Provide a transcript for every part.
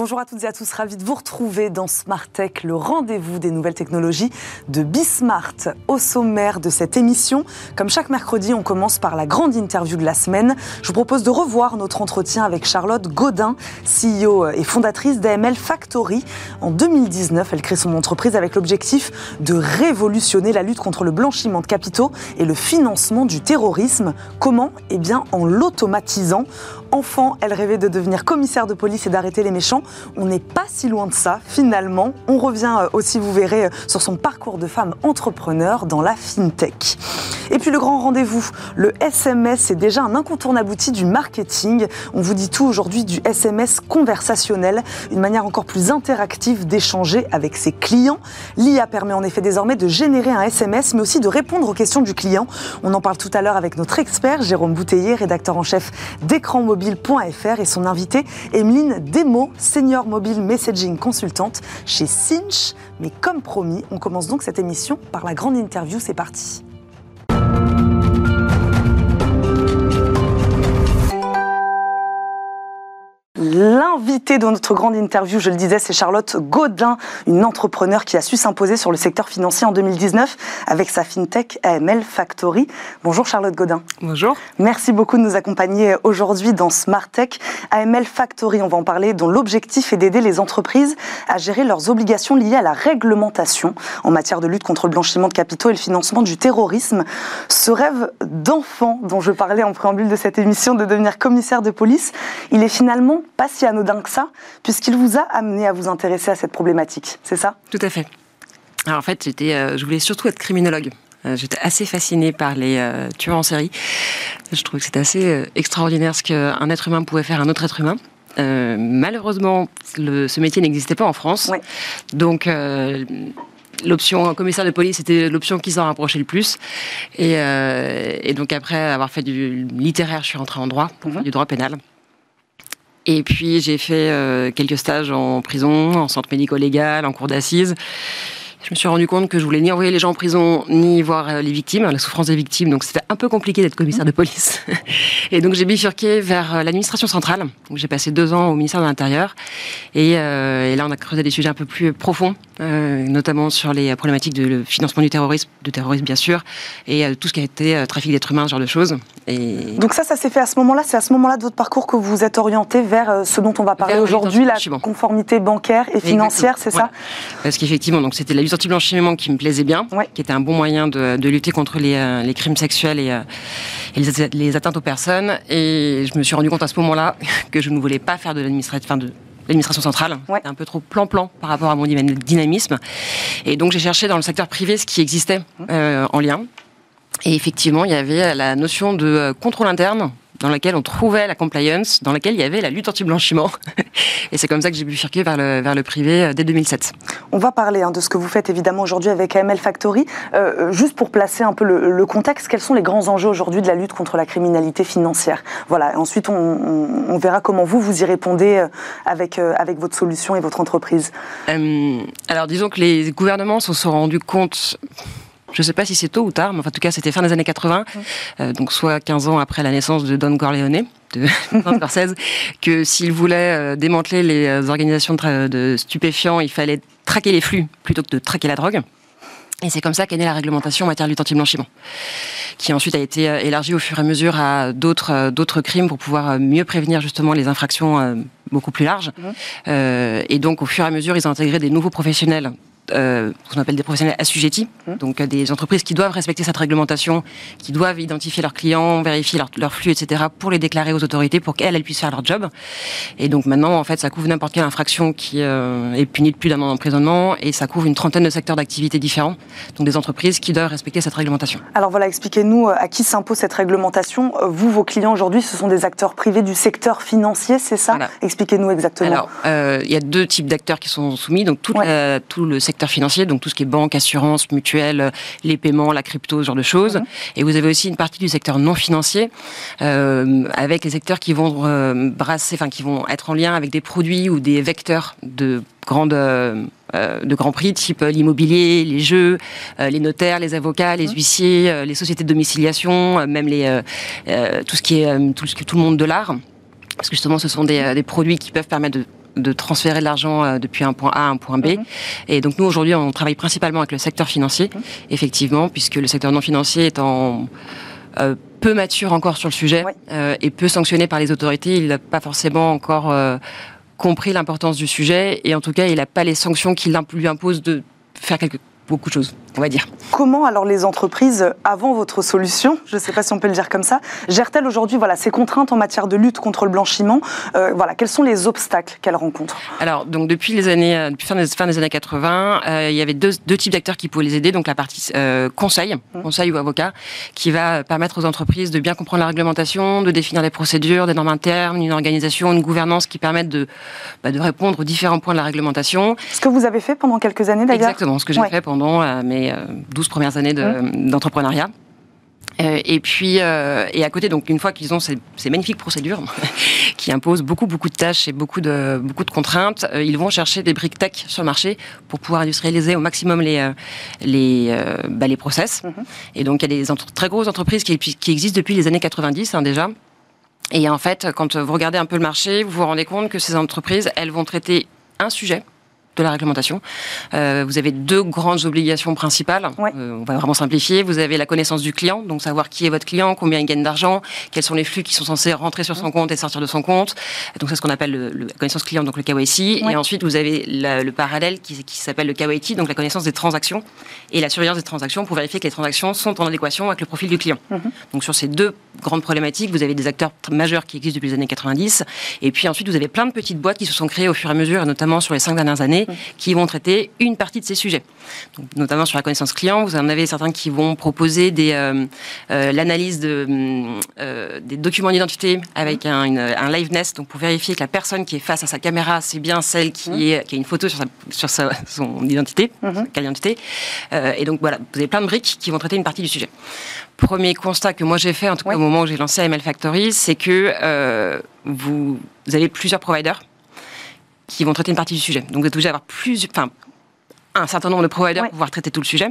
Bonjour à toutes et à tous, ravi de vous retrouver dans Smart Tech, le rendez-vous des nouvelles technologies de Bismart. Au sommaire de cette émission, comme chaque mercredi, on commence par la grande interview de la semaine. Je vous propose de revoir notre entretien avec Charlotte Godin, CEO et fondatrice d'AML Factory. En 2019, elle crée son entreprise avec l'objectif de révolutionner la lutte contre le blanchiment de capitaux et le financement du terrorisme. Comment? Eh bien, en l'automatisant. Enfant, elle rêvait de devenir commissaire de police et d'arrêter les méchants. On n'est pas si loin de ça, finalement. On revient euh, aussi, vous verrez, euh, sur son parcours de femme entrepreneur dans la fintech. Et puis le grand rendez-vous, le SMS est déjà un incontournable outil du marketing. On vous dit tout aujourd'hui du SMS conversationnel, une manière encore plus interactive d'échanger avec ses clients. L'IA permet en effet désormais de générer un SMS, mais aussi de répondre aux questions du client. On en parle tout à l'heure avec notre expert, Jérôme Bouteiller, rédacteur en chef d'écran mobile et son invitée, Emeline Demo, senior mobile messaging consultante chez Cinch. Mais comme promis, on commence donc cette émission par la grande interview. C'est parti. L'invité de notre grande interview, je le disais, c'est Charlotte Godin, une entrepreneur qui a su s'imposer sur le secteur financier en 2019 avec sa fintech AML Factory. Bonjour Charlotte Godin. Bonjour. Merci beaucoup de nous accompagner aujourd'hui dans Smart Tech. AML Factory, on va en parler, dont l'objectif est d'aider les entreprises à gérer leurs obligations liées à la réglementation en matière de lutte contre le blanchiment de capitaux et le financement du terrorisme. Ce rêve d'enfant dont je parlais en préambule de cette émission de devenir commissaire de police, il est finalement pas si anodin que ça, puisqu'il vous a amené à vous intéresser à cette problématique, c'est ça? Tout à fait. Alors en fait, j'étais, euh, je voulais surtout être criminologue. Euh, j'étais assez fascinée par les euh, tueurs en série. Je trouvais que c'était assez extraordinaire ce qu'un être humain pouvait faire à un autre être humain. malheureusement, ce métier n'existait pas en France. Donc, l'option commissaire de police était l'option qui s'en rapprochait le plus. Et, donc après avoir fait du littéraire, je suis rentrée en droit, pour faire mhm. du droit pénal. Et puis j'ai fait euh, quelques stages en prison, en centre médico-légal, en cour d'assises. Je me suis rendu compte que je voulais ni envoyer les gens en prison, ni voir euh, les victimes, la souffrance des victimes. Donc c'était un peu compliqué d'être commissaire de police. Et donc j'ai bifurqué vers euh, l'administration centrale. J'ai passé deux ans au ministère de l'Intérieur. Et, et, là, on a creusé des sujets un peu plus profonds, notamment sur les problématiques de financement du terrorisme, de terrorisme bien sûr, et tout ce qui a été trafic d'êtres humains, ce genre de choses. Donc ça, ça s'est fait à ce moment-là. C'est à ce moment-là de votre parcours que vous êtes orienté vers euh, ce dont on va parler aujourd'hui, la conformité bancaire et financière, c'est ça Parce qu'effectivement, donc c'était la lutte anti-blanchiment qui me plaisait bien, qui était un bon moyen de, lutter contre les, euh, crimes sexuels et, euh, les, atteintes aux personnes. Et je me suis rendu compte à ce moment-là que je ne voulais pas faire de l'administration, de l'administration centrale. Un peu trop plan-plan par rapport à mon dynamisme. Et donc j'ai cherché dans le secteur privé ce qui existait mmh. en lien. Et effectivement, il y avait la notion de euh, contrôle interne dans laquelle on trouvait la compliance, dans laquelle il y avait la lutte anti-blanchiment. Et c'est comme ça que j'ai bifurqué vers le, vers le privé euh, dès 2007. On va parler hein, de ce que vous faites évidemment aujourd'hui avec AML Factory. Euh, juste pour placer un peu le, contexte, quels sont les grands enjeux aujourd'hui de la lutte contre la criminalité financière? Voilà, ensuite on, on, verra comment vous, vous y répondez avec, avec votre solution et votre entreprise. alors disons que les gouvernements se sont rendus compte je ne sais pas si c'est tôt ou tard, mais en tout cas, c'était fin des années 80, euh, donc soit 15 ans après la naissance de Don Corleone, de Scorsese, que s'il voulait euh, démanteler les euh, organisations de, stupéfiants, il fallait traquer les flux plutôt que de traquer la drogue. Et c'est comme ça qu'est née la réglementation en matière de lutte anti-blanchiment, qui ensuite a été élargie au fur et à mesure à d'autres d'autres crimes pour pouvoir mieux prévenir justement les infractions beaucoup plus larges. Mmh. et donc au fur et à mesure, ils ont intégré des nouveaux professionnels euh, ce qu'on appelle des professionnels assujettis, mmh. donc euh, des entreprises qui doivent respecter cette réglementation, qui doivent identifier leurs clients, vérifier leur, leur flux, etc., pour les déclarer aux autorités, pour qu'elles elles puissent faire leur job. Et donc maintenant, en fait, ça couvre n'importe quelle infraction qui euh, est punie de plus d'un an d'emprisonnement, et ça couvre une trentaine de secteurs d'activité différents, donc des entreprises qui doivent respecter cette réglementation. Alors voilà, expliquez-nous à qui s'impose cette réglementation. Vous, vos clients aujourd'hui, ce sont des acteurs privés du secteur financier, c'est ça? Expliquez-nous exactement. Alors, il y a deux types d'acteurs qui sont soumis, donc tout le secteur financier, donc tout ce qui est banque, assurance, mutuelle, les paiements, la crypto, ce genre de choses. Mhm. Et vous avez aussi une partie du secteur non financier, euh, avec les secteurs qui vont euh, brasser, enfin qui vont être en lien avec des produits ou des vecteurs de grandes euh, de grands prix, type l'immobilier, les jeux, les notaires, les avocats, les mhm. huissiers, les sociétés de domiciliation, même les, tout ce qui est tout, ce, tout le monde de l'art parce que justement ce sont des, des, produits qui peuvent permettre de de transférer de l'argent euh, depuis un point A à un point B. Mhm. Et donc nous aujourd'hui, on travaille principalement avec le secteur financier, mhm. effectivement, puisque le secteur non financier est en euh, peu mature encore sur le sujet euh, et peu sanctionné par les autorités. Il n'a pas forcément encore compris l'importance du sujet et en tout cas, il n'a pas les sanctions qui lui imposent de faire quelque beaucoup de choses, on va dire. Comment alors les entreprises, avant votre solution, je ne sais pas si on peut le dire comme ça, gèrent-elles aujourd'hui voilà, ces contraintes en matière de lutte contre le blanchiment? Euh, voilà, Quels sont les obstacles qu'elles rencontrent Alors, donc, depuis les années, euh, depuis fin des, fin des années 80, euh, il y avait deux, deux, types d'acteurs qui pouvaient les aider. Donc la partie conseil, mmh. conseil ou avocat, qui va permettre aux entreprises de bien comprendre la réglementation, de définir des procédures, des normes internes, une organisation, une gouvernance qui permettent de, bah, de répondre aux différents points de la réglementation. Ce que vous avez fait pendant quelques années d'ailleurs? Exactement, ce que j'ai fait pendant pendant mes 12 euh, premières années d'entrepreneuriat. Euh, et puis, euh, et à côté, donc une fois qu'ils ont ces, magnifiques procédures qui imposent beaucoup, beaucoup de tâches et beaucoup de, beaucoup de contraintes, ils vont chercher des briques tech sur le marché pour pouvoir industrialiser au maximum les, les, bah, les process. Mhm. Et donc, il y a des très grosses entreprises qui, qui, existent depuis les années 90 hein, déjà. Et en fait, quand vous regardez un peu le marché, vous vous rendez compte que ces entreprises, elles vont traiter un sujet de la réglementation. Euh, vous avez deux grandes obligations principales. Euh, on va vraiment simplifier. Vous avez la connaissance du client, donc savoir qui est votre client, combien il gagne d'argent, quels sont les flux qui sont censés rentrer sur son compte et sortir de son compte. Donc c'est ce qu'on appelle le, la connaissance client, donc le KYC. Et ensuite, vous avez le parallèle qui, qui s'appelle le KYT, donc la connaissance des transactions et la surveillance des transactions pour vérifier que les transactions sont en adéquation avec le profil du client. Mhm. Donc sur ces deux grandes problématiques, vous avez des acteurs majeurs qui existent depuis les années 90. Et puis ensuite, vous avez plein de petites boîtes qui se sont créées au fur et à mesure, et notamment sur les cinq dernières années, qui vont traiter une partie de ces sujets. Donc, notamment sur la connaissance client, vous en avez certains qui vont proposer des, euh, euh, l'analyse de, euh, des documents d'identité avec un, une, un liveness, donc pour vérifier que la personne qui est face à sa caméra, c'est bien celle qui, mmh. est, qui a une photo sur, sa, sur sa, son identité, mmh. sa identité. et donc voilà, vous avez plein de briques qui vont traiter une partie du sujet. Premier constat que moi j'ai fait, en tout cas au moment où j'ai lancé ML Factory, c'est que vous, vous avez plusieurs providers qui vont traiter une partie du sujet. Donc vous êtes obligé d'avoir plus, enfin, un certain nombre de providers pour pouvoir traiter tout le sujet.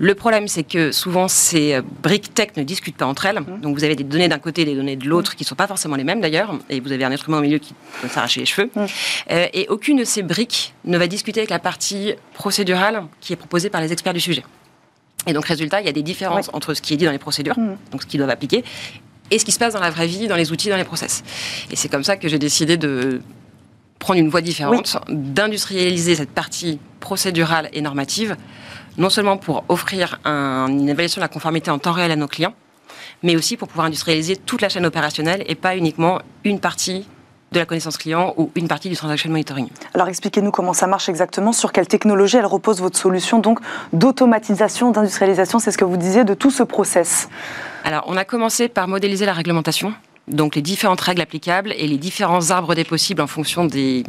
Le problème, c'est que souvent, ces euh, briques tech ne discutent pas entre elles. Mmh. Donc, vous avez des données d'un côté et des données de l'autre qui ne sont pas forcément les mêmes d'ailleurs. Et vous avez un humain au milieu qui peut s'arracher les cheveux. Mmh. Euh, et aucune de ces briques ne va discuter avec la partie procédurale qui est proposée par les experts du sujet. Et donc, résultat, il y a des différences entre ce qui est dit dans les procédures, mmh. donc ce qu'ils doivent appliquer, et ce qui se passe dans la vraie vie, dans les outils, dans les process. Et c'est comme ça que j'ai décidé de prendre une voie différente, d'industrialiser cette partie procédurale et normative, non seulement pour offrir une évaluation de la conformité en temps réel à nos clients, mais aussi pour pouvoir industrialiser toute la chaîne opérationnelle et pas uniquement une partie de la connaissance client ou une partie du transaction monitoring. Alors expliquez-nous comment ça marche exactement, sur quelle technologie elle repose votre solution donc d'automatisation, d'industrialisation, c'est ce que vous disiez, de tout ce process. Alors on a commencé par modéliser la réglementation donc les différentes règles applicables et les différents arbres des possibles en fonction des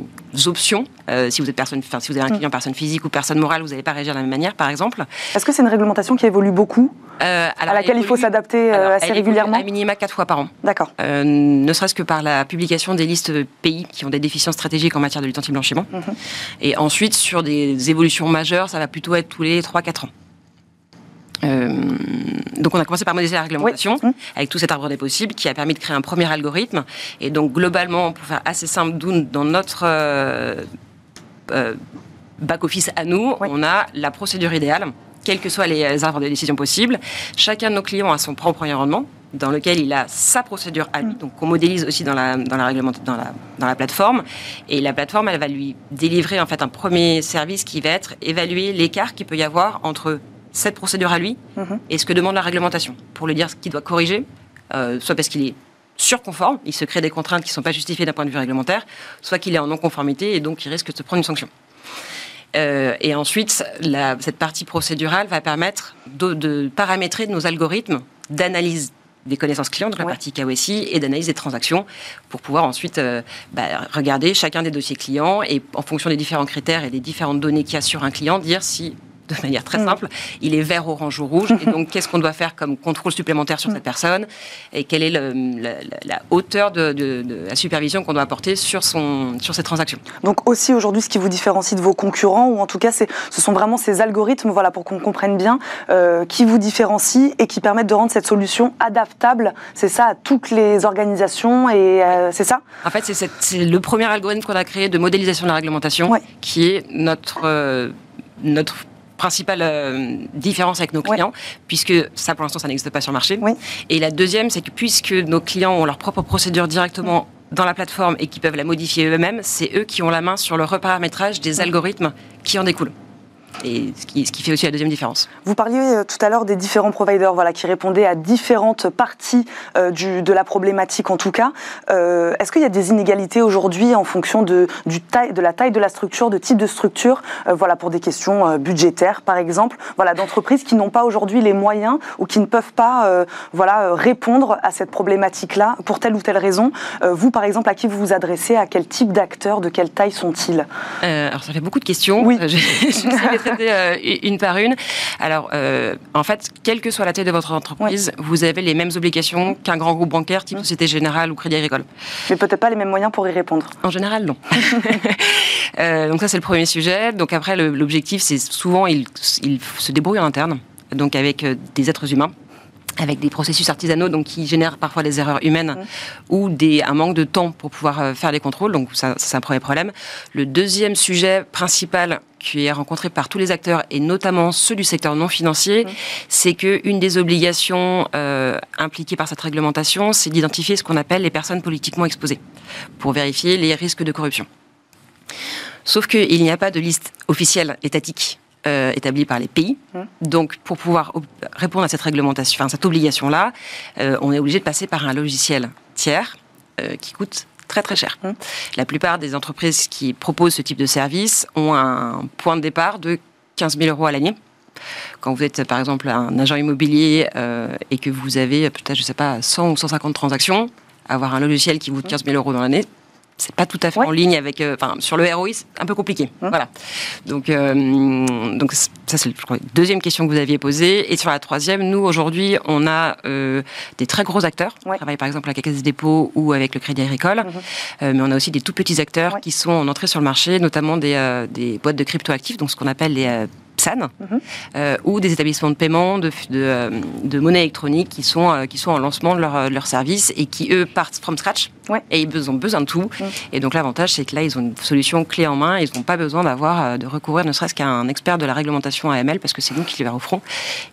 options. Euh, si vous êtes personne, enfin, si vous avez un mm. client personne physique ou personne morale, vous n'allez pas réagir de la même manière, par exemple. Est-ce que c'est une réglementation qui évolue beaucoup, euh, à laquelle il faut s'adapter euh, assez régulièrement À minima quatre fois par an. D'accord. ne serait-ce que par la publication des listes de pays qui ont des déficiences stratégiques en matière de lutte anti-blanchiment. Mm-hmm. Et ensuite, sur des évolutions majeures, ça va plutôt être tous les 3-4 ans. Euh, donc on a commencé par modéliser la réglementation mmh. avec tout cet arbre des possibles qui a permis de créer un premier algorithme. Et donc globalement, pour faire assez simple, dans notre euh, euh, back-office à nous, on a la procédure idéale, quels que soient les arbres de décision possibles. Chacun de nos clients a son propre environnement dans lequel il a sa procédure à lui, mmh. donc on modélise aussi dans la, dans la, dans la, dans la plateforme. Et la plateforme, elle va lui délivrer en fait un premier service qui va être évaluer l'écart qu'il peut y avoir entre cette procédure à lui mhm. et ce que demande la réglementation pour lui dire ce qu'il doit corriger, euh, soit parce qu'il est surconforme, il se crée des contraintes qui ne sont pas justifiées d'un point de vue réglementaire, soit qu'il est en non-conformité et donc il risque de se prendre une sanction. Euh, et ensuite, cette partie procédurale va permettre de, paramétrer nos algorithmes d'analyse des connaissances clients, donc la partie KOSI, et d'analyse des transactions, pour pouvoir ensuite euh, bah, regarder chacun des dossiers clients et en fonction des différents critères et des différentes données qu'il y a sur un client, dire si de manière très simple. Il est vert, orange ou rouge. Et donc, qu'est-ce qu'on doit faire comme contrôle supplémentaire sur cette personne? Et quelle est la, hauteur de, la supervision qu'on doit apporter sur, son, sur ces transactions Donc, aussi aujourd'hui, ce qui vous différencie de vos concurrents, ou en tout cas, ce sont vraiment ces algorithmes, voilà, pour qu'on comprenne bien, euh, qui vous différencient et qui permettent de rendre cette solution adaptable, c'est ça, à toutes les organisations, et euh, c'est ça? En fait, c'est le premier algorithme qu'on a créé de modélisation de la réglementation, qui est notre, euh, notre principale euh, différence avec nos clients, puisque ça, pour l'instant, ça n'existe pas sur le marché. Et la deuxième, c'est que puisque nos clients ont leur propre procédure directement dans la plateforme et qui peuvent la modifier eux-mêmes, c'est eux qui ont la main sur le reparamétrage des algorithmes qui en découlent et ce qui, ce qui, fait aussi la deuxième différence. Vous parliez euh, tout à l'heure des différents providers voilà, qui répondaient à différentes parties euh, du, de la problématique en tout cas. Euh, Est-ce qu'il y a des inégalités aujourd'hui en fonction de, du taille, de la taille de la structure, de type de structure, euh, voilà, pour des questions budgétaires par exemple, voilà, d'entreprises qui n'ont pas aujourd'hui les moyens ou qui ne peuvent pas voilà, répondre à cette problématique-là pour telle ou telle raison? Vous par exemple, à qui vous vous adressez? À quel type d'acteurs? De quelle taille sont-ils? Alors ça fait beaucoup de questions. Oui. Euh, une par une. Alors, euh, en fait, quelle que soit la taille de votre entreprise, vous avez les mêmes obligations qu'un grand groupe bancaire, type Société Générale ou Crédit Agricole. Mais peut-être pas les mêmes moyens pour y répondre. En général, non. Euh, donc ça, c'est le premier sujet. Donc après, l'objectif, c'est souvent, ils il se débrouillent en interne, donc avec des êtres humains avec des processus artisanaux donc qui génèrent parfois des erreurs humaines ou des, un manque de temps pour pouvoir faire les contrôles. Donc ça, c'est un premier problème. Le deuxième sujet principal qui est rencontré par tous les acteurs et notamment ceux du secteur non financier, c'est que une des obligations euh, impliquées par cette réglementation, c'est d'identifier ce qu'on appelle les personnes politiquement exposées pour vérifier les risques de corruption. Sauf qu'il n'y a pas de liste officielle étatique euh, établi par les pays. Hum. Donc, pour pouvoir répondre à cette réglementation, enfin, cette obligation-là, euh, on est obligé de passer par un logiciel tiers qui coûte très très cher. La plupart des entreprises qui proposent ce type de service ont un point de départ de 15 000 euros à l'année. Quand vous êtes par exemple un agent immobilier et que vous avez peut-être, je sais pas, 100 ou 150 transactions, avoir un logiciel qui vous coûte 15 000 euros dans l'année, c'est pas tout à fait en ligne avec. Euh, enfin, sur le ROI, c'est un peu compliqué. Hein voilà. Donc, euh, donc ça, c'est la deuxième question que vous aviez posée. Et sur la troisième, nous, aujourd'hui, on a euh, des très gros acteurs. On travaille par exemple avec la Caisse des dépôts ou avec le Crédit Agricole. Mhm. mais on a aussi des tout petits acteurs qui sont en entrée sur le marché, notamment des, des boîtes de cryptoactifs, donc ce qu'on appelle les PSAN, mhm. ou des établissements de paiement, de, de, de monnaie électronique qui sont, qui sont en lancement de leur, leur service et qui, eux, partent from scratch et ils ont besoin de tout. Mm. Et donc l'avantage, c'est que là, ils ont une solution clé en main. Ils n'ont pas besoin d'avoir euh, de recourir ne serait-ce qu'à un expert de la réglementation AML parce que c'est nous qui les offrons.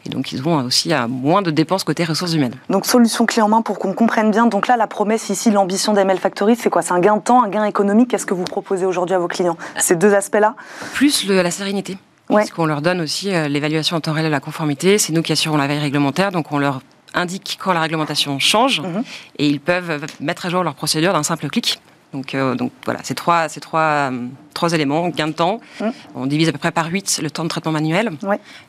Et donc ils ont aussi euh, moins de dépenses côté ressources humaines. Donc solution clé en main pour qu'on comprenne bien. Donc là, la promesse ici, l'ambition d'AML Factory, c'est quoi? C'est un gain de temps, un gain économique? Qu'est-ce que vous proposez aujourd'hui à vos clients? Ces deux aspects-là? Plus la sérénité. Parce qu'on leur donne aussi euh, l'évaluation en temps réel de la conformité. C'est nous qui assurons la veille réglementaire, donc on leur indiquent quand la réglementation change mhm. et ils peuvent mettre à jour leur procédure d'un simple clic. Donc, euh, donc voilà, ces trois, ces trois, euh, trois éléments, gain de temps, mhm. on divise à peu près par 8 le temps de traitement manuel.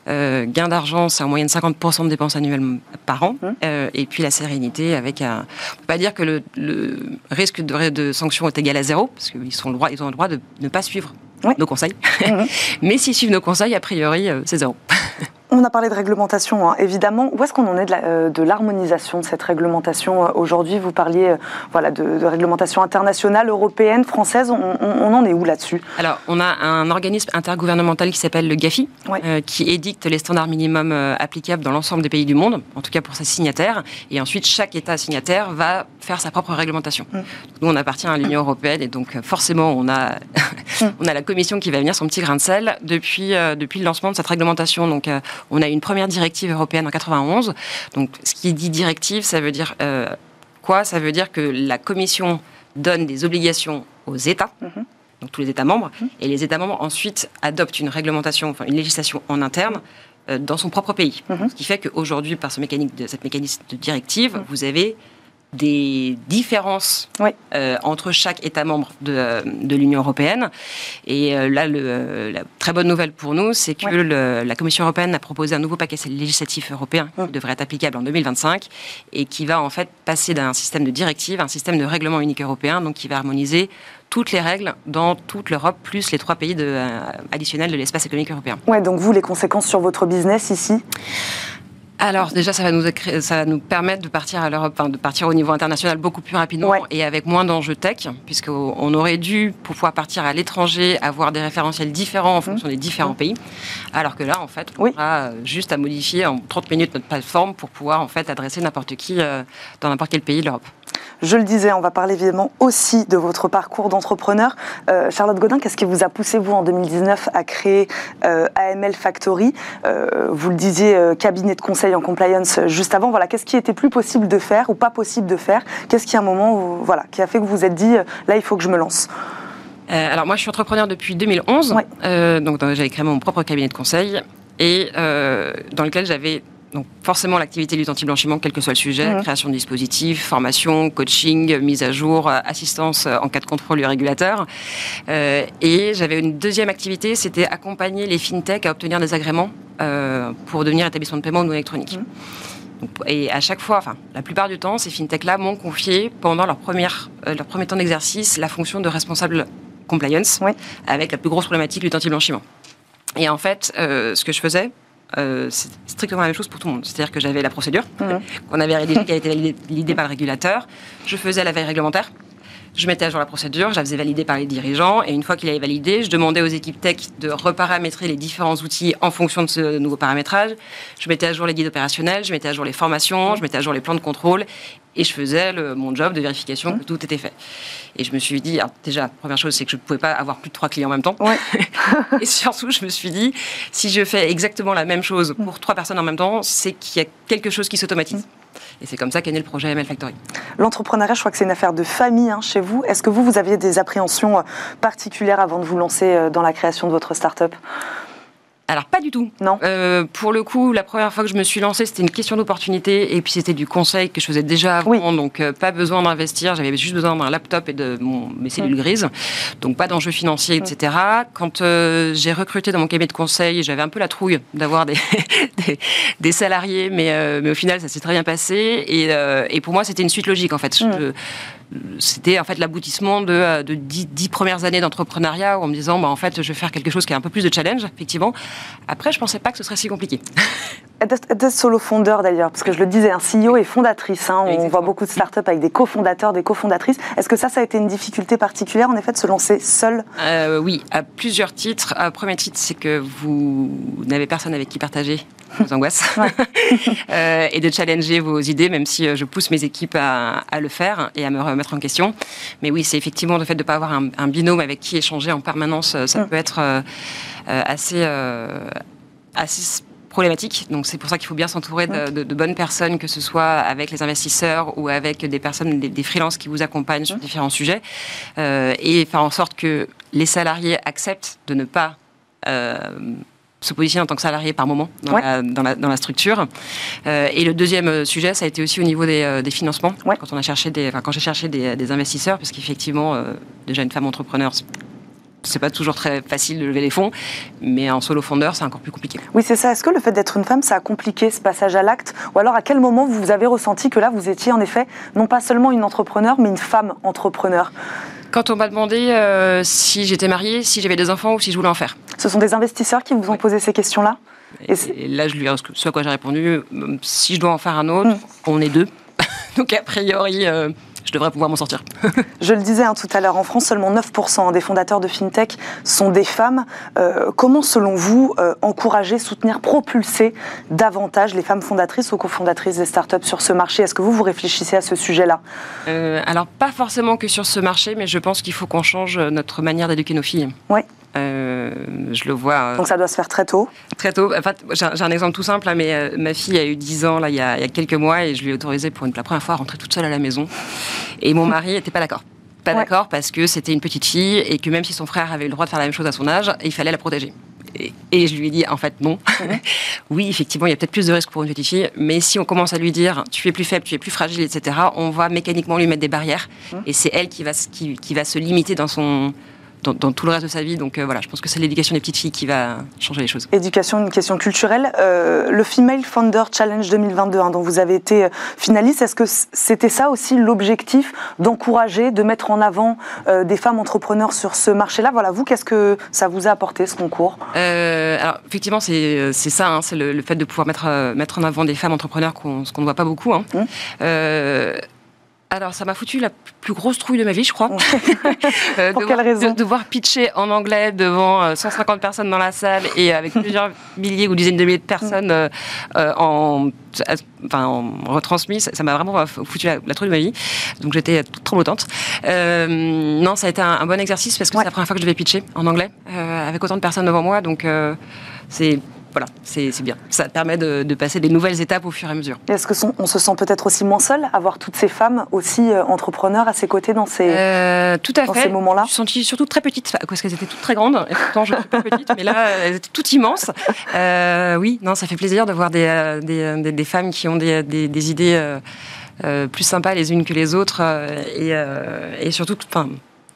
Euh, gain d'argent, c'est en moyenne 50% de dépenses annuelles par an. Mhm. et puis la sérénité avec un... On ne peut pas dire que le, risque de, de, sanction est égal à zéro, parce qu'ils ils ont le droit de ne pas suivre nos conseils. Mais s'ils suivent nos conseils, a priori, c'est zéro. On a parlé de réglementation, hein. évidemment. Où est-ce qu'on en est de euh, l'harmonisation de, cette réglementation euh, aujourd'hui? Vous parliez euh, voilà, de, réglementation internationale, européenne, française. On, en est où là-dessus? Alors, on a un organisme intergouvernemental qui s'appelle le GAFI, qui édicte les standards minimums applicables dans l'ensemble des pays du monde, en tout cas pour ses signataires. Et ensuite, chaque État signataire va faire sa propre réglementation. Mm. Nous, on appartient à l'Union européenne et donc forcément, on a, mm. on a la Commission qui va venir son petit grain de sel depuis, depuis le lancement de cette réglementation. Donc, on a une première directive européenne en 91. Donc, ce qui dit directive, ça veut dire euh, quoi? Ça veut dire que la Commission donne des obligations aux États. Mhm. donc tous les États membres, mhm. et les États membres ensuite adoptent une réglementation, enfin une législation en interne euh, dans son propre pays. Mhm. Ce qui fait qu'aujourd'hui, par ce mécanique de, cette mécanisme de directive, vous avez des différences euh, entre chaque État membre de, de l'Union européenne. Et euh, là, le, la très bonne nouvelle pour nous, c'est que le, la Commission européenne a proposé un nouveau paquet législatif européen qui devrait être applicable en 2025 et qui va en fait passer d'un système de directive à un système de règlement unique européen, donc qui va harmoniser toutes les règles dans toute l'Europe, plus les trois pays de, euh, additionnels de l'espace économique européen. Ouais, donc vous, les conséquences sur votre business ici? Alors déjà, ça va nous, ça va nous permettre de partir à l'Europe, enfin, de partir au niveau international beaucoup plus rapidement et avec moins d'enjeux tech, puisqu'on aurait dû, pour pouvoir partir à l'étranger, avoir des référentiels différents en fonction des différents pays, alors que là, en fait, on aura juste à modifier en 30 minutes notre plateforme pour pouvoir en fait adresser n'importe qui euh, dans n'importe quel pays de l'Europe. Je le disais, on va parler évidemment aussi de votre parcours d'entrepreneur. Euh, Charlotte Godin, qu'est-ce qui vous a poussé, vous, en 2019, à créer euh, AML Factory? Euh, Vous le disiez, cabinet de conseil en compliance juste avant. Voilà, qu'est-ce qui était plus possible de faire ou pas possible de faire? Qu'est-ce qui, a un moment, voilà, qui a fait que vous vous êtes dit, là, il faut que je me lance? Alors moi, je suis entrepreneur depuis 2011, donc j'avais créé mon propre cabinet de conseil et dans lequel j'avais donc forcément l'activité lutte anti-blanchiment, quel que soit le sujet, mmh. création de dispositifs, formation, coaching, mise à jour, euh, assistance euh, en cas de contrôle du régulateur. Euh, et j'avais une deuxième activité, c'était accompagner les fintechs à obtenir des agréments pour devenir établissement de paiement non électronique. Mmh. et à chaque fois, enfin, la plupart du temps, ces fintechs-là m'ont confié, pendant leur, première, leur premier temps d'exercice, la fonction de responsable compliance, avec la plus grosse problématique lutte anti-blanchiment. Et en fait, ce que je faisais, euh, c'est strictement la même chose pour tout le monde. C'est-à-dire que j'avais la procédure mmh. qu'on avait rédigée, qui a été validée par le régulateur. Je faisais la veille réglementaire. Je mettais à jour la procédure, je la faisais valider par les dirigeants, et une fois qu'il avait validé, je demandais aux équipes tech de reparamétrer les différents outils en fonction de ce nouveau paramétrage. Je mettais à jour les guides opérationnels, je mettais à jour les formations, je mettais à jour les plans de contrôle, et je faisais mon job de vérification que tout était fait. Et je me suis dit, déjà, première chose, c'est que je ne pouvais pas avoir plus de trois clients en même temps. et surtout, je me suis dit, si je fais exactement la même chose pour trois personnes en même temps, c'est qu'il y a quelque chose qui s'automatise. Et c'est comme ça qu'est né le projet ML Factory. L'entrepreneuriat, je crois que c'est une affaire de famille hein, chez vous. Est-ce que vous, vous aviez des appréhensions euh, particulières avant de vous lancer euh, dans la création de votre start-up? Alors pas du tout. Non. Euh, pour le coup, la première fois que je me suis lancée, c'était une question d'opportunité et puis c'était du conseil que je faisais déjà avant, donc euh, pas besoin d'investir. J'avais juste besoin d'un laptop et de mon, mes cellules mm. grises, donc pas d'enjeux financiers, etc. Quand euh, j'ai recruté dans mon cabinet de conseil, j'avais un peu la trouille d'avoir des, des, salariés, mais, mais au final, ça s'est très bien passé et, et pour moi, c'était une suite logique en fait. Mm c'était en fait l'aboutissement de, euh, de dix, premières années d'entrepreneuriat en me disant, bah, en fait, je vais faire quelque chose qui a un peu plus de challenge, effectivement. Après, je pensais pas que ce serait si compliqué. Êtes solo fondeur d'ailleurs, parce que je le disais, un CEO et fondatrice. Hein, on voit beaucoup de startups avec des cofondateurs, des cofondatrices. Est-ce que ça, ça a été une difficulté particulière, en effet, de se lancer seul euh, Oui, à plusieurs titres. Un premier titre, c'est que vous n'avez personne avec qui partager vos angoisses euh, et de challenger vos idées, même si je pousse mes équipes à, à le faire et à me mettre en question. Mais oui, c'est effectivement le fait de ne pas avoir un, binôme avec qui échanger en permanence, euh, ça mm. peut être euh, euh, assez, assez problématique. Donc c'est pour ça qu'il faut bien s'entourer de, mm. bonnes personnes, que ce soit avec les investisseurs ou avec des personnes, des, freelances qui vous accompagnent sur mm. différents sujets, et faire en sorte que les salariés acceptent de ne pas se positionner en tant que salarié par moment dans, la, dans, la, structure. Euh, et le deuxième euh, sujet, ça a été aussi au niveau des, euh, financements. Quand on a cherché des, quand j'ai cherché des, investisseurs, parce qu'effectivement, déjà une femme entrepreneur, c'est pas toujours très facile de lever les fonds, mais en solo fondeur, c'est encore plus compliqué. Oui, c'est ça. Est-ce que le fait d'être une femme, ça a compliqué ce passage à l'acte? Ou alors, à quel moment vous avez ressenti que là, vous étiez en effet non pas seulement une entrepreneur, mais une femme entrepreneur? Quand on m'a demandé euh, si j'étais mariée, si j'avais des enfants ou si je voulais en faire. Ce sont des investisseurs qui vous ont posé ces questions-là? Et, là, je lui, ce à quoi j'ai répondu, euh, si je dois en faire un autre, hmm. on est deux. Donc, a priori, euh, je devrais pouvoir m'en sortir. je le disais hein, tout à l'heure, en France, seulement 9% des fondateurs de FinTech sont des femmes. Euh, comment, selon vous, euh, encourager, soutenir, propulser davantage les femmes fondatrices ou cofondatrices des startups sur ce marché? Est-ce que vous, vous réfléchissez à ce sujet-là? Euh, Alors, pas forcément que sur ce marché, mais je pense qu'il faut qu'on change notre manière d'éduquer nos filles. Oui. Euh, je le vois. Euh, Donc ça doit se faire très tôt Très tôt. En fait, j'ai un exemple tout simple, hein, mais euh, ma fille a eu 10 ans là, il, y a, il y a quelques mois et je lui ai autorisé pour une, la première fois à rentrer toute seule à la maison. Et mon mari n'était pas d'accord. Pas d'accord parce que c'était une petite fille et que même si son frère avait eu le droit de faire la même chose à son âge, il fallait la protéger. et, je lui ai dit, en fait, non. oui, effectivement, il y a peut-être plus de risques pour une petite fille, mais si on commence à lui dire, tu es plus faible, tu es plus fragile, etc., on va mécaniquement lui mettre des barrières, et c'est elle qui va, qui, qui va se limiter dans son, dans, tout le reste de sa vie. Donc euh, voilà, je pense que c'est l'éducation des petites filles qui va changer les choses. Éducation, une question culturelle. Euh, le Female Founder Challenge 2022, hein, dont vous avez été euh, finaliste, est-ce que c'était ça aussi l'objectif d'encourager, de mettre en avant des femmes entrepreneurs sur ce marché-là? Voilà, vous, qu'est-ce que ça vous a apporté ce concours? Alors effectivement, c'est ça, hein, c'est le, fait de pouvoir mettre, mettre en avant des femmes entrepreneurs, ce qu'on ne voit pas beaucoup. Hein. Mmh. Alors, ça m'a foutu la plus grosse trouille de ma vie, je crois. Euh, Pour quelle raison de, Devoir pitcher en anglais devant 150 euh, personnes dans la salle et avec plusieurs milliers ou dizaines de milliers de personnes euh, en, enfin, en retransmis, ça m'a vraiment foutu la, trouille de ma vie. Donc, j'étais toute tremblotante. non, ça a été un, bon exercice parce que c'est la première fois que je devais pitcher en anglais avec autant de personnes devant moi. Donc, c'est voilà, c'est bien. Ça permet de, passer des nouvelles étapes au fur et à mesure. Est-ce que on se sent peut-être aussi moins seul, avoir toutes ces femmes aussi euh, entrepreneurs à ses côtés dans ces, euh, tout à fait. ces moments-là Je me suis surtout très petite, parce qu'elles étaient toutes très grandes. Et pourtant, je suis pas petite, mais là, elles étaient toutes immenses. Euh, oui, non, ça fait plaisir de voir des, des, femmes qui ont des, des idées plus sympas les unes que les autres. et, et surtout, enfin,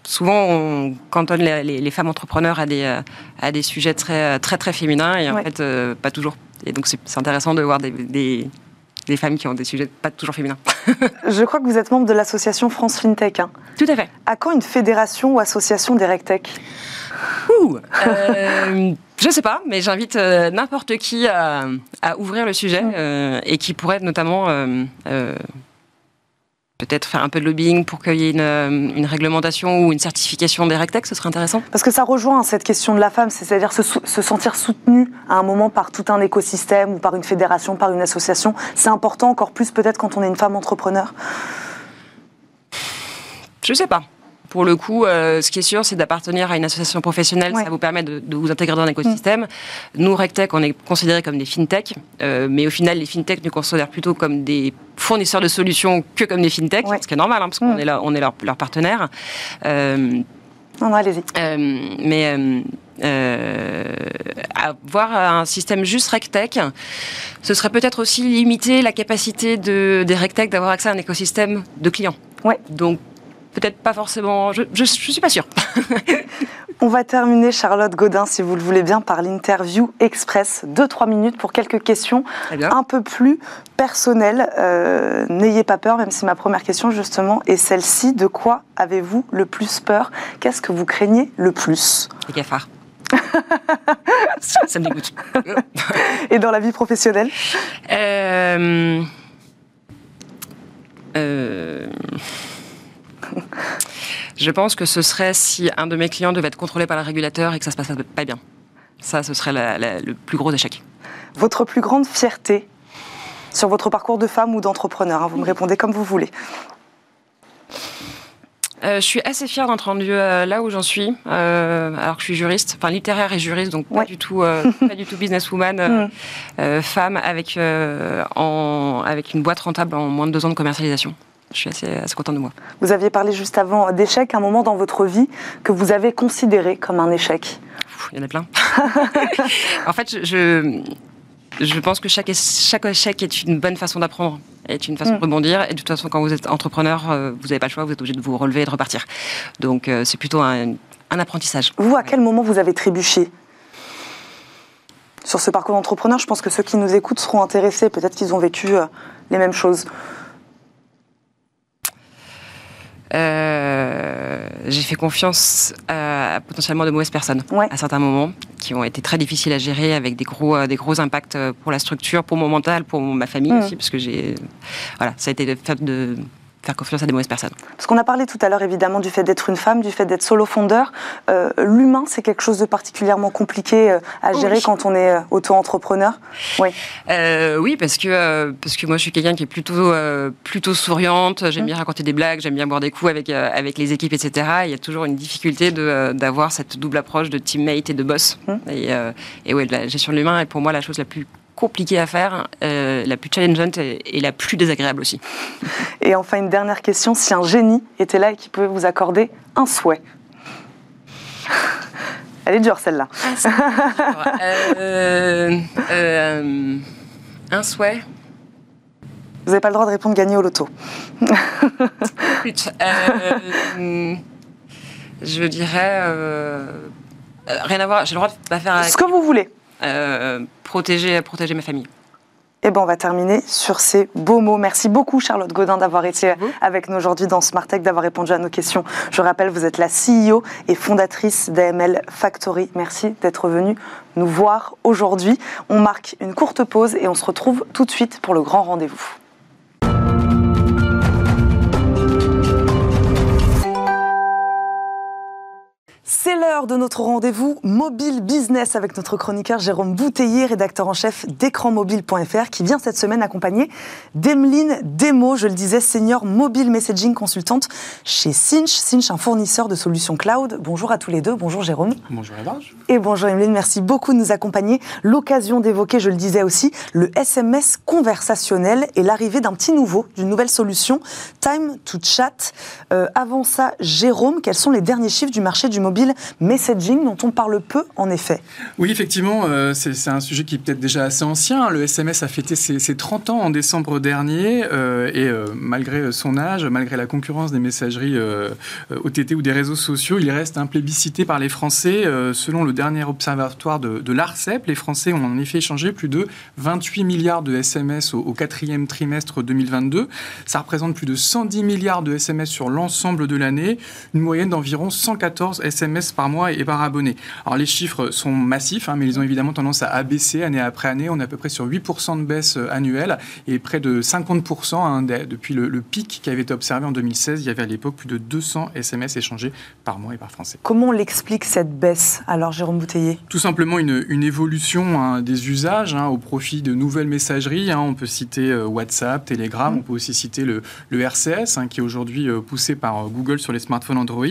souvent on cantonne les, femmes entrepreneurs à des, à des sujets très, très, très féminins et en fait, euh, pas toujours. Et donc, c'est intéressant de voir des, des, femmes qui ont des sujets pas toujours féminins. Je crois que vous êtes membre de l'association France FinTech. Hein. Tout à fait. À quand une fédération ou association des RegTech Ouh, euh, Je sais pas, mais j'invite euh, n'importe qui à, à, ouvrir le sujet mm. et qui pourrait notamment peut-être faire un peu de lobbying pour qu'il y ait euh, une, réglementation ou une certification des RECTEC, ce serait intéressant Parce que ça rejoint cette question de la femme, c'est-à-dire se, sentir soutenue à un moment par tout un écosystème ou par une fédération, par une association. C'est important encore plus peut-être quand on est une femme entrepreneur? Je sais pas. Pour le coup, euh, ce qui est sûr, c'est d'appartenir à une association professionnelle. Ça vous permet de, vous intégrer dans un écosystème. Mm. Nous, RecTech, on est considérés comme des fintech, euh, mais au final, les fintech nous considèrent plutôt comme des fournisseurs de solutions que comme des fintech, ce qui est normal, hein, parce qu'on mm. est là, on est leur, leur partenaire. Euh, non, allez-y. mais avoir un système juste RecTech, ce serait peut-être aussi limiter la capacité de, des RecTech d'avoir accès à un écosystème de clients. Ouais. Donc peut-être pas forcément. Je, je, suis pas sûre. On va terminer, Charlotte Godin, si vous le voulez bien, par l'interview express. Deux, trois minutes pour quelques questions un peu plus personnelles. Euh, n'ayez pas peur, même si ma première question, justement, est celle-ci. De quoi avez-vous le plus peur? Qu'est-ce que vous craignez le plus? Les cafards. ça, me dégoûte. Et dans la vie professionnelle? Euh... Euh je pense que ce serait si un de mes clients devait être contrôlé par le régulateur et que ça se passe pas bien. Ça, ce serait le plus gros échec. Votre plus grande fierté sur votre parcours de femme ou d'entrepreneur, hein, vous me répondez comme vous voulez. Euh, je suis assez fière d'être rendue euh, là où j'en suis, euh, alors que je suis juriste, enfin littéraire et juriste, donc pas du tout, pas du tout businesswoman, mm. femme avec en, avec une boîte rentable en moins de deux ans de commercialisation je suis assez, assez contente de moi. Vous aviez parlé juste avant d'échec, un moment dans votre vie que vous avez considéré comme un échec Il y en a plein. en fait, je, je pense que chaque, chaque échec est une bonne façon d'apprendre, est une façon de mm. rebondir. Et de toute façon, quand vous êtes entrepreneur, euh, vous n'avez pas le choix, vous êtes obligé de vous relever et de repartir. Donc, euh, c'est plutôt un, un, apprentissage. Vous, à quel moment vous avez trébuché? Sur ce parcours d'entrepreneur Je pense que ceux qui nous écoutent seront intéressés. Peut-être qu'ils ont vécu euh, les mêmes choses. Euh, j'ai fait confiance à, potentiellement de mauvaises personnes à certains moments qui ont été très difficiles à gérer avec des gros, euh, des gros impacts pour la structure, pour mon mental, pour ma famille mmh. aussi, parce que j'ai, voilà, ça a été le fait de faire confiance à des mauvaises personnes. Parce qu'on a parlé tout à l'heure évidemment du fait d'être une femme, du fait d'être solo fondeur. Euh, l'humain, c'est quelque chose de particulièrement compliqué euh, à gérer quand on est euh, auto-entrepreneur. Oui. oui, parce que parce que moi je suis quelqu'un qui est plutôt plutôt souriante. J'aime mmh. bien raconter des blagues, j'aime bien boire des coups avec avec les équipes, etc. Il y a toujours une difficulté de d'avoir cette double approche de teammate et de boss. Mmh. Et, et ouais, la gestion de l'humain est pour moi la chose la plus compliquée à faire, euh, la plus challengeante et, la plus désagréable aussi. Et enfin, une dernière question, si un génie était là et qui pouvait vous accorder un souhait Elle est dure celle-là. Ah, euh, euh, un souhait. Vous n'avez pas le droit de répondre gagner au loto. Euh, je dirais rien à voir. J'ai le droit de faire. Ce que vous voulez. Protéger, protéger ma famille. Et eh ben, on va terminer sur ces beaux mots. Merci beaucoup, Charlotte Godin, d'avoir été avec nous aujourd'hui dans Smart Tech, d'avoir répondu à nos questions. Je rappelle, vous êtes la CEO et fondatrice d'AML Factory. Merci d'être venue nous voir aujourd'hui. On marque une courte pause et on se retrouve tout de suite pour le grand rendez-vous. C'est l'heure de notre rendez-vous mobile business avec notre chroniqueur Jérôme Bouteiller, rédacteur en chef d'écranmobile.fr, qui vient cette semaine accompagner d'Emeline Demo, je le disais, senior mobile messaging consultante chez Cinch. Cinch, un fournisseur de solutions cloud. Bonjour à tous les deux. Bonjour Jérôme. Bonjour Evange. Et bonjour Emeline. Merci beaucoup de nous accompagner. L'occasion d'évoquer, je le disais aussi, le SMS conversationnel et l'arrivée d'un petit nouveau, d'une nouvelle solution, Time to Chat. Euh, avant ça, Jérôme, quels sont les derniers chiffres du marché du mobile messaging dont on parle peu en effet. Oui, effectivement, euh, c'est un sujet qui est peut-être déjà assez ancien. Le SMS a fêté ses, 30 ans en décembre dernier euh, et euh, malgré son âge, malgré la concurrence des messageries OTT ou des réseaux sociaux, il reste un plébiscité par les Français. selon le dernier observatoire de, l'ARCEP, les Français ont en effet échangé plus de 28 milliards de SMS au, quatrième trimestre 2022. Ça représente plus de 110 milliards de SMS sur l'ensemble de l'année, une moyenne d'environ 114 SMS par mois et par abonné. Alors les chiffres sont massifs, hein, mais ils ont évidemment tendance à abaisser année après année. On est à peu près sur 8% de baisse euh, annuelle et près de 50% hein, depuis le, pic qui avait été observé en 2016. Il y avait à l'époque plus de 200 SMS échangés par mois et par Français. Comment on l'explique cette baisse alors, Jérôme Bouteiller? Tout simplement une, évolution hein, des usages au profit de nouvelles messageries. on peut citer euh, WhatsApp, Telegram, on peut aussi citer le, le RCS qui est aujourd'hui euh, poussé par Google sur les smartphones Android.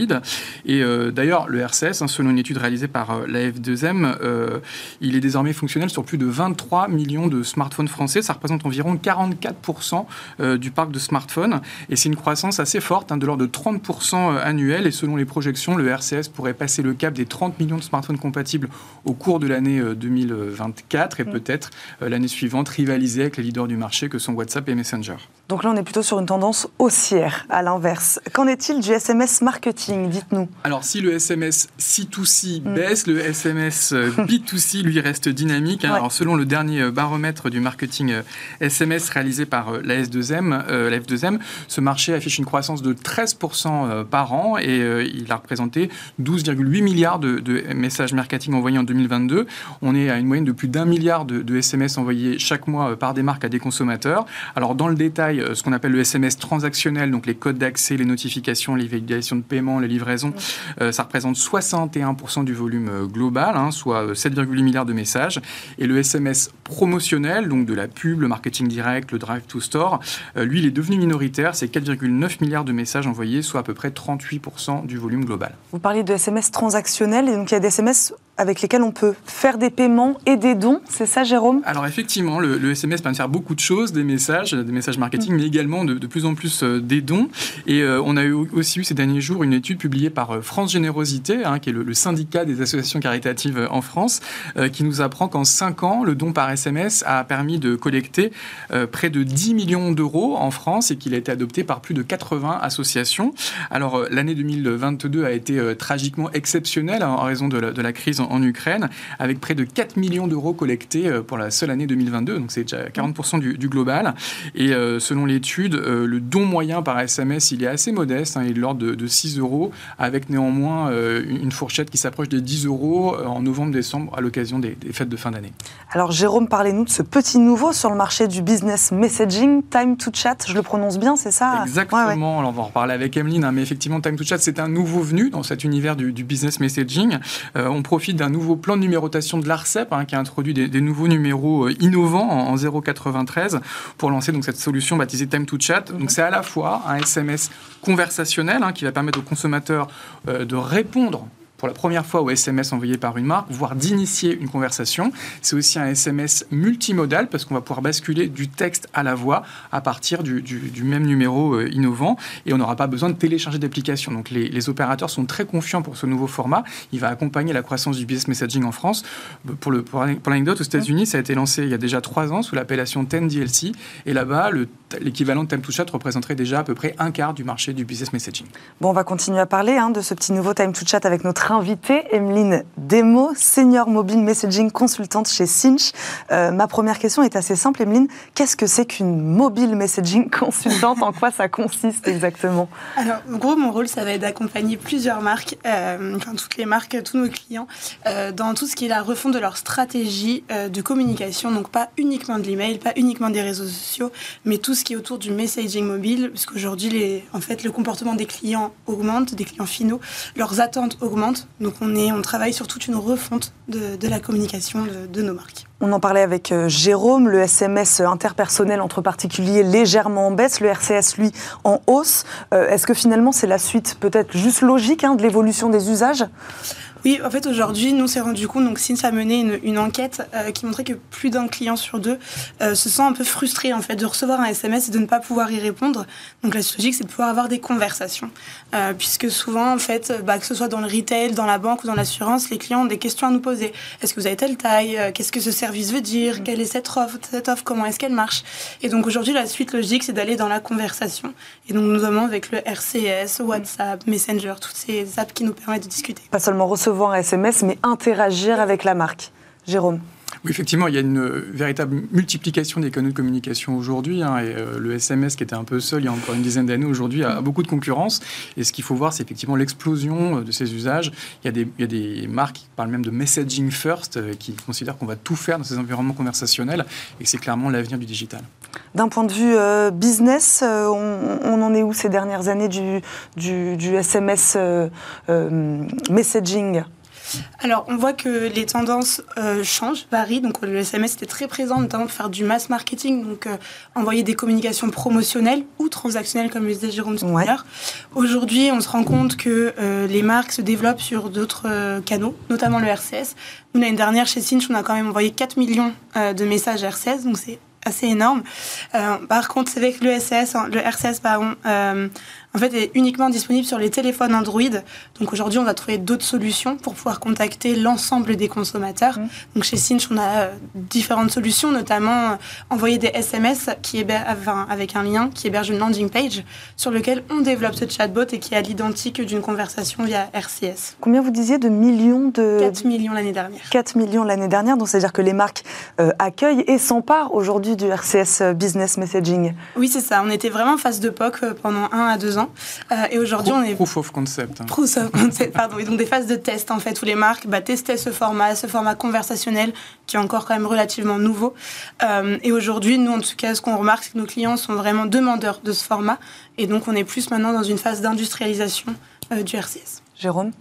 Et d'ailleurs, le RCS, hein, selon une étude réalisée par euh, la F2M, euh, il est désormais fonctionnel sur plus de 23 millions de smartphones français. Ça représente environ 44% euh, du parc de smartphones. Et c'est une croissance assez forte, hein, de l'ordre de 30% annuel. Et selon les projections, le RCS pourrait passer le cap des 30 millions de smartphones compatibles au cours de l'année 2024 et mm. peut-être l'année suivante rivaliser avec les leaders du marché que sont WhatsApp et Messenger. Donc là, on est plutôt sur une tendance haussière, à l'inverse. Qu'en est-il du SMS marketing? Dites-nous. Alors, si le SMS C2C mm. baisse, le SMS euh, B2C, lui, reste dynamique. Hein. Alors, selon le dernier euh, baromètre du marketing SMS euh, réalisé par la, S2M, la F2M, ce marché affiche une croissance de 13% par an et il a représenté 12,8 milliards de, messages marketing envoyés en 2022. On est à une moyenne de plus d'un milliard de, de SMS envoyés chaque mois par des marques à des consommateurs. Alors, dans le détail, ce qu'on appelle le SMS transactionnel, donc les codes d'accès, les notifications, les validations de paiement, les livraisons, euh, ça représente 61% du volume euh, global, hein, soit 7,8 milliards de messages. Et le SMS promotionnel, donc de la pub, le marketing direct, le drive to store, lui, il est devenu minoritaire. C'est 4,9 milliards de messages envoyés, soit à peu près 38% du volume global. Vous parlez de SMS transactionnel, et donc il y a des SMS avec lesquels on peut faire des paiements et des dons. C'est ça, Jérôme? Alors effectivement, le, SMS permet de faire beaucoup de choses, des messages, des messages marketing, mm. mais également de, plus en plus euh, des dons. Et euh, on a eu aussi eu ces derniers jours une étude publiée par euh, France Générosité, hein, qui est le, syndicat des associations caritatives en France, qui nous apprend qu'en 5 ans, le don par SMS a permis de collecter près de 10 millions d'euros en France et qu'il a été adopté par plus de 80 associations. Alors l'année 2022 a été tragiquement exceptionnelle hein, en raison de la, de la crise en, Ukraine, avec près de 4 millions d'euros collectés euh, pour la seule année 2022, donc c'est déjà 40% du, global. Et euh, selon l'étude, euh, le don moyen par SMS, il est assez modeste, hein, il est de l'ordre de, 6 euros, avec néanmoins une fourchette qui s'approche des 10 euros en novembre-décembre à l'occasion des, fêtes de fin d'année. Alors Jérôme, parlez-nous de ce petit nouveau sur le marché du business messaging, Time to Chat, je le prononce bien, c'est ça? Exactement, alors on va en reparler avec Emeline, hein, mais effectivement Time to Chat c'est un nouveau venu dans cet univers du, business messaging. on profite d'un nouveau plan de numérotation de l'ARCEP hein, qui a introduit des, nouveaux numéros euh, innovants en, 093 pour lancer cette solution baptisée Time to Chat. Donc c'est à la fois un SMS conversationnel hein, qui va permettre aux consommateurs euh, de répondre pour la première fois au SMS envoyé par une marque, voire d'initier une conversation. C'est aussi un SMS multimodal parce qu'on va pouvoir basculer du texte à la voix à partir du, même numéro euh, innovant et on n'aura pas besoin de télécharger d'application. Donc les, opérateurs sont très confiants pour ce nouveau format. Il va accompagner la croissance du business messaging en France. Pour, le, l'anecdote, aux États-Unis, ça a été lancé il y a déjà trois ans sous l'appellation 10DLC et là-bas, l'équivalent de Time to Chat représenterait déjà à peu près un quart du marché du business messaging. Bon, on va continuer à parler hein, de ce petit nouveau Time to Chat avec notre invitée, Emeline Demo, senior mobile messaging consultante chez Cinch. Euh, ma première question est assez simple, Emeline. Qu'est-ce que c'est qu'une mobile messaging consultante? En quoi ça consiste exactement? Alors, en gros, mon rôle, ça va être d'accompagner plusieurs marques, euh, enfin toutes les marques, tous nos clients, euh, dans tout ce qui est la refonte de leur stratégie de communication. Donc, pas uniquement de l'email, pas uniquement des réseaux sociaux, mais tout qui est autour du messaging mobile, puisqu'aujourd'hui, en fait, le comportement des clients augmente, des clients finaux, leurs attentes augmentent. Donc, on, est, on travaille sur toute une refonte de, la communication de, nos marques. On en parlait avec euh, Jérôme, le SMS interpersonnel entre particuliers légèrement en baisse, le RCS lui en hausse. Euh, est-ce que finalement c'est la suite peut-être juste logique hein, de l'évolution des usages? Oui, en fait, aujourd'hui, nous, on s'est rendu compte, donc Sins a mené une, enquête euh, qui montrait que plus d'un client sur deux euh, se sent un peu frustré, en fait, de recevoir un SMS et de ne pas pouvoir y répondre. Donc, la logique, c'est de pouvoir avoir des conversations. Euh, puisque souvent, en fait, bah, que ce soit dans le retail, dans la banque ou dans l'assurance, les clients ont des questions à nous poser. Est-ce que vous avez telle taille? Qu'est-ce que ce service veut dire? Quelle est cette offre, cette offre Comment est-ce qu'elle marche? Et donc, aujourd'hui, la suite logique, c'est d'aller dans la conversation. Et donc, nous avons avec le RCS, WhatsApp, Messenger, toutes ces apps qui nous permettent de discuter. Pas seulement recevoir recevoir un SMS, mais interagir avec la marque. Jérôme oui, effectivement, il y a une véritable multiplication des canaux de communication aujourd'hui. Hein, et euh, le SMS, qui était un peu seul il y a encore une dizaine d'années, aujourd'hui a, beaucoup de concurrence. Et ce qu'il faut voir, c'est effectivement l'explosion euh, de ces usages. Il y, a des, marques qui parlent même de messaging first, euh, qui considèrent qu'on va tout faire dans ces environnements conversationnels et c'est clairement l'avenir du digital. D'un point de vue business, on, en est où ces dernières années du SMS messaging? Alors, on voit que les tendances euh, changent, varient. Donc, le SMS était très présent, notamment pour faire du mass marketing, donc euh, envoyer des communications promotionnelles ou transactionnelles, comme le disait Jérôme tout à l'heure. Aujourd'hui, on se rend compte que euh, les marques se développent sur d'autres canaux, notamment le RCS. l'année dernière, chez Cinch, on a quand même envoyé 4 millions de messages RCS, donc c'est assez énorme. par contre, c'est avec le, SS, hein, le RCS, pardon, en fait, est uniquement disponible sur les téléphones Android. Donc aujourd'hui, on va trouver d'autres solutions pour pouvoir contacter l'ensemble des consommateurs. Mmh. Donc chez Cinch, on a euh, différentes solutions, notamment euh, envoyer des SMS qui avec un lien qui héberge une landing page sur lequel on développe ce chatbot et qui est à l'identique d'une conversation via RCS. Combien vous disiez de millions de... 4 millions l'année dernière. 4 millions l'année dernière, donc c'est-à-dire que les marques euh, accueillent et s'emparent aujourd'hui du RCS Business Messaging. Oui, c'est ça. On était vraiment en phase de POC pendant 1 à 2 ans. Euh, et aujourd'hui, on est. Proof of concept. Hein. Proof of concept, pardon. Et donc des phases de test, en fait, où les marques bah, testaient ce format, ce format conversationnel, qui est encore quand même relativement nouveau. Euh, et aujourd'hui, nous, en tout cas, ce qu'on remarque, c'est que nos clients sont vraiment demandeurs de ce format. Et donc, on est plus maintenant dans une phase d'industrialisation euh, du RCS. Jérôme?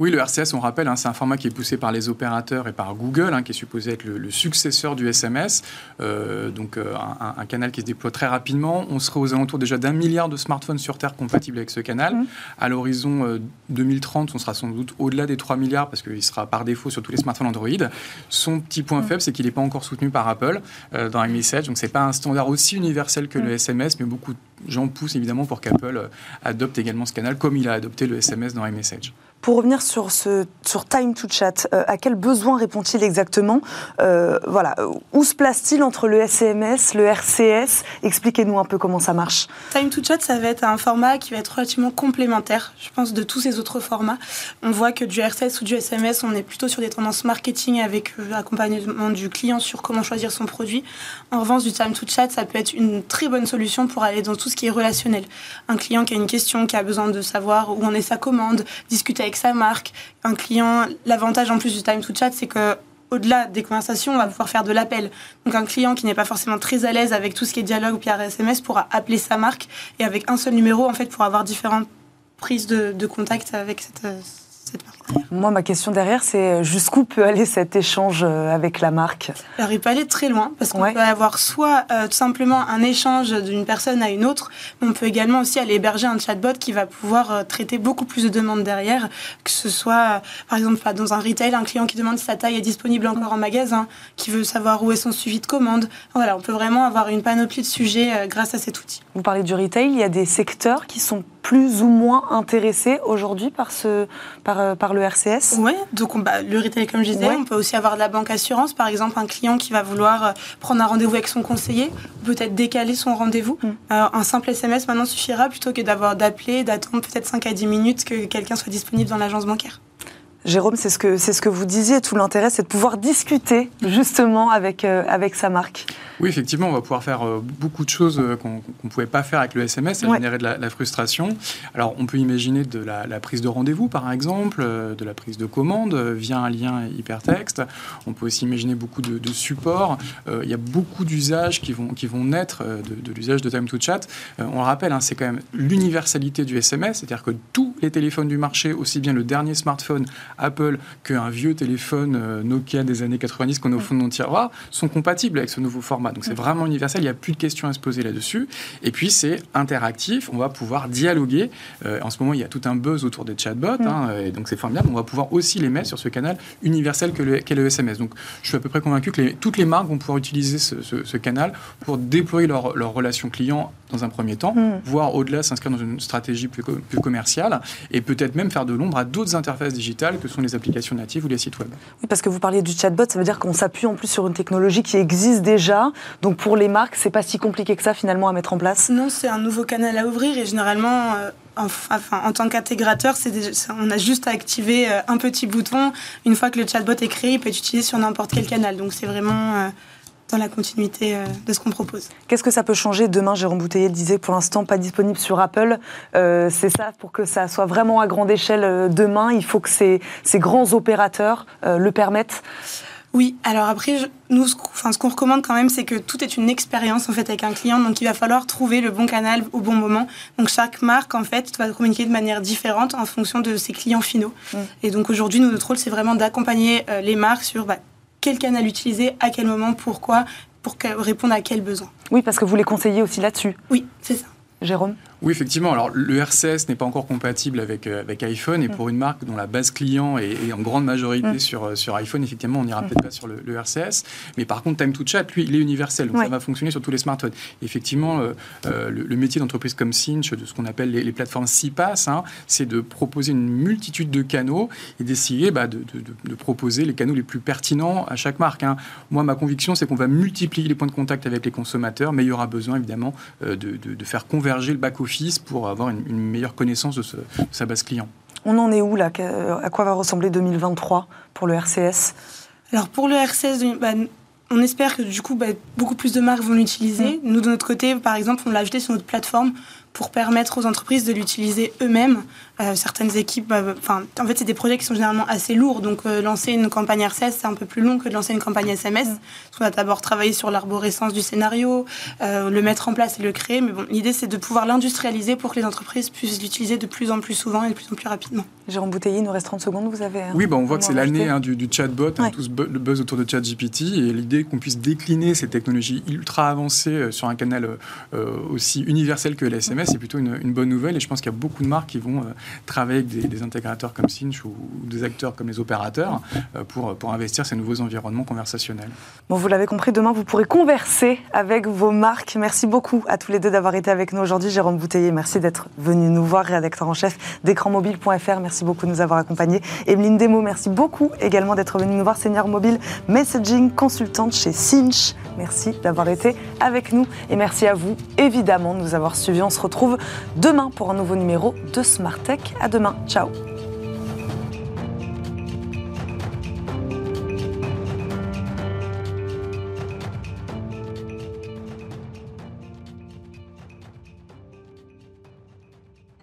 Oui, le RCS, on rappelle, hein, c'est un format qui est poussé par les opérateurs et par Google, hein, qui est supposé être le, successeur du SMS. Euh, donc, euh, un, canal qui se déploie très rapidement. On serait aux alentours déjà d'un milliard de smartphones sur Terre compatibles avec ce canal. Mmh. À l'horizon 2030, euh, on sera sans doute au-delà des 3 milliards parce qu'il sera par défaut sur tous les smartphones Android. Son petit point mmh. faible, c'est qu'il n'est pas encore soutenu par Apple dans iMessage. Donc, c'est pas un standard aussi universel que le SMS, mmh. mais beaucoup de gens poussent évidemment pour qu'Apple adopte également ce canal comme il a adopté le SMS dans iMessage. Pour revenir sur, ce, sur Time to Chat, euh, à quel besoin répond-il exactement? Euh, Voilà, Où se place-t-il entre le SMS, le RCS Expliquez-nous un peu comment ça marche. Time to Chat, ça va être un format qui va être relativement complémentaire, je pense, de tous ces autres formats. On voit que du RCS ou du SMS, on est plutôt sur des tendances marketing avec euh, accompagnement du client sur comment choisir son produit. En revanche, du Time to Chat, ça peut être une très bonne solution pour aller dans tout ce qui est relationnel. Un client qui a une question, qui a besoin de savoir où en est sa commande, discuter avec sa marque, un client. L'avantage en plus du time to chat, c'est que au-delà des conversations, on va pouvoir faire de l'appel. Donc un client qui n'est pas forcément très à l'aise avec tout ce qui est dialogue ou SMS pourra appeler sa marque et avec un seul numéro, en fait, pour avoir différentes prises de, contact avec cette, cette marque. Moi, ma question derrière, c'est jusqu'où peut aller cet échange avec la marque? Alors, il peut aller très loin, parce qu'on peut avoir soit tout simplement un échange d'une personne à une autre, mais on peut également aussi aller héberger un chatbot qui va pouvoir traiter beaucoup plus de demandes derrière, que ce soit, par exemple, dans un retail, un client qui demande si sa taille est disponible encore en magasin, qui veut savoir où est son suivi de commande. Voilà, on peut vraiment avoir une panoplie de sujets grâce à cet outil. Vous parlez du retail, il y a des secteurs qui sont plus ou moins intéressés aujourd'hui par, ce, par, euh, par le RCS Oui, donc bah, le retail, comme je disais, on peut aussi avoir de la banque assurance. Par exemple, un client qui va vouloir euh, prendre un rendez-vous avec son conseiller, peut-être décaler son rendez-vous. Mm. Euh, un simple SMS maintenant suffira plutôt que d'avoir d'appeler, d'attendre peut-être 5 à 10 minutes que quelqu'un soit disponible dans l'agence bancaire. Jérôme, c'est ce que c'est ce que vous disiez. Tout l'intérêt, c'est de pouvoir discuter justement avec avec sa marque. Oui, effectivement, on va pouvoir faire euh, beaucoup de choses euh, qu'on ne pouvait pas faire avec le SMS, ça générer de la, frustration. Alors, on peut imaginer de la, prise de rendez-vous, par exemple, euh, de la prise de commande via un lien hypertexte. On peut aussi imaginer beaucoup de, supports. il y a beaucoup d'usages qui vont, qui vont naître de, l'usage de Time to Chat. on le rappelle, hein, c'est quand même l'universalité du SMS, c'est-à-dire que tous les téléphones du marché, aussi bien le dernier smartphone Apple qu'un vieux téléphone Nokia des années 90 qu'on a au fond de nos tiroirs, sont compatibles avec ce nouveau format. Donc c'est vraiment universel, il n'y a plus de questions à se poser là-dessus. Et puis c'est interactif, on va pouvoir dialoguer. Euh, en ce moment, il y a tout un buzz autour des chatbots, hein, et donc c'est formidable. On va pouvoir aussi les mettre sur ce canal universel qu'est le, le, SMS. Donc je suis à peu près convaincu que toutes les marques vont pouvoir utiliser ce, canal pour déployer leur, leur, relation client dans un premier temps, voire au-delà s'inscrire dans une stratégie plus, plus commerciale, et peut-être même faire de l'ombre à d'autres interfaces digitales que sont les applications natives ou les sites web. Oui, parce que vous parliez du chatbot, ça veut dire qu'on s'appuie en plus sur une technologie qui existe déjà, donc pour les marques, c'est pas si compliqué que ça finalement à mettre en place? Non, c'est un nouveau canal à ouvrir et généralement, euh, enfin, en tant qu'intégrateur, on a juste à activer euh, un petit bouton. Une fois que le chatbot est créé, il peut être utilisé sur n'importe quel canal. Donc c'est vraiment euh, dans la continuité de ce qu'on propose. Qu'est-ce que ça peut changer demain Jérôme Bouteiller disait pour l'instant pas disponible sur Apple. c'est ça, pour que ça soit vraiment à grande échelle demain, il faut que ces, ces grands opérateurs le permettent oui, alors après, nous, ce, enfin, ce qu'on recommande quand même, c'est que tout est une expérience en fait avec un client, donc il va falloir trouver le bon canal au bon moment. Donc chaque marque en fait va communiquer de manière différente en fonction de ses clients finaux. Mm. Et donc aujourd'hui, notre rôle, c'est vraiment d'accompagner euh, les marques sur bah, quel canal utiliser, à quel moment, pourquoi, pour répondre à quels besoins. Oui, parce que vous les conseillez aussi là-dessus. Oui, c'est ça. Jérôme? Oui, effectivement. Alors, le RCS n'est pas encore compatible avec, euh, avec iPhone. Et mm. pour une marque dont la base client est, en grande majorité mm. sur, euh, sur iPhone, effectivement, on n'ira mm. peut-être pas sur le, RCS. Mais par contre, Time to Chat, lui, il est universel. Donc, ça va fonctionner sur tous les smartphones. effectivement, euh, le, métier d'entreprise comme Cinch, de ce qu'on appelle les, plateformes CPaaS, hein, c'est de proposer une multitude de canaux et d'essayer bah, de, de, proposer les canaux les plus pertinents à chaque marque. Hein. Moi, ma conviction, c'est qu'on va multiplier les points de contact avec les consommateurs, mais il y aura besoin, évidemment, de, faire converger le back-office pour avoir une, meilleure connaissance de, sa base client. On en est où là À quoi va ressembler 2023 pour le RCS Alors pour le RCS, bah, on espère que du coup bah, beaucoup plus de marques vont l'utiliser. Mm. Nous de notre côté, par exemple, on l'a ajouté sur notre plateforme pour permettre aux entreprises de l'utiliser eux-mêmes. Euh, certaines équipes, bah, enfin, en fait, c'est des projets qui sont généralement assez lourds. Donc, euh, lancer une campagne RCS, c'est un peu plus long que de lancer une campagne SMS. Mm. On va d'abord travailler sur l'arborescence du scénario, euh, le mettre en place et le créer. Mais bon, l'idée, c'est de pouvoir l'industrialiser pour que les entreprises puissent l'utiliser de plus en plus souvent et de plus en plus rapidement. Jérôme Bouteiller, il nous reste 30 secondes, vous avez. Oui, bah, on voit que c'est l'année hein, du, chatbot, hein, tout le buzz autour de ChatGPT. Et l'idée qu'on puisse décliner ces technologies ultra avancées sur un canal aussi universel que l'SMS, SMS, c'est plutôt une, une, bonne nouvelle. Et je pense qu'il y a beaucoup de marques qui vont travailler avec des intégrateurs comme Cinch ou, des acteurs comme les opérateurs euh, pour, pour investir ces nouveaux environnements conversationnels. Bon, vous l'avez compris, demain vous pourrez converser avec vos marques. Merci beaucoup à tous les deux d'avoir été avec nous aujourd'hui. Jérôme Bouteiller, merci d'être venu nous voir, rédacteur en chef d'écranmobile.fr. Merci beaucoup de nous avoir accompagnés. Emeline Demo, merci beaucoup également d'être venue nous voir, senior mobile messaging consultante chez Cinch. Merci d'avoir été avec nous et merci à vous évidemment de nous avoir suivis. On se retrouve demain pour un nouveau numéro de Smart À demain. Ciao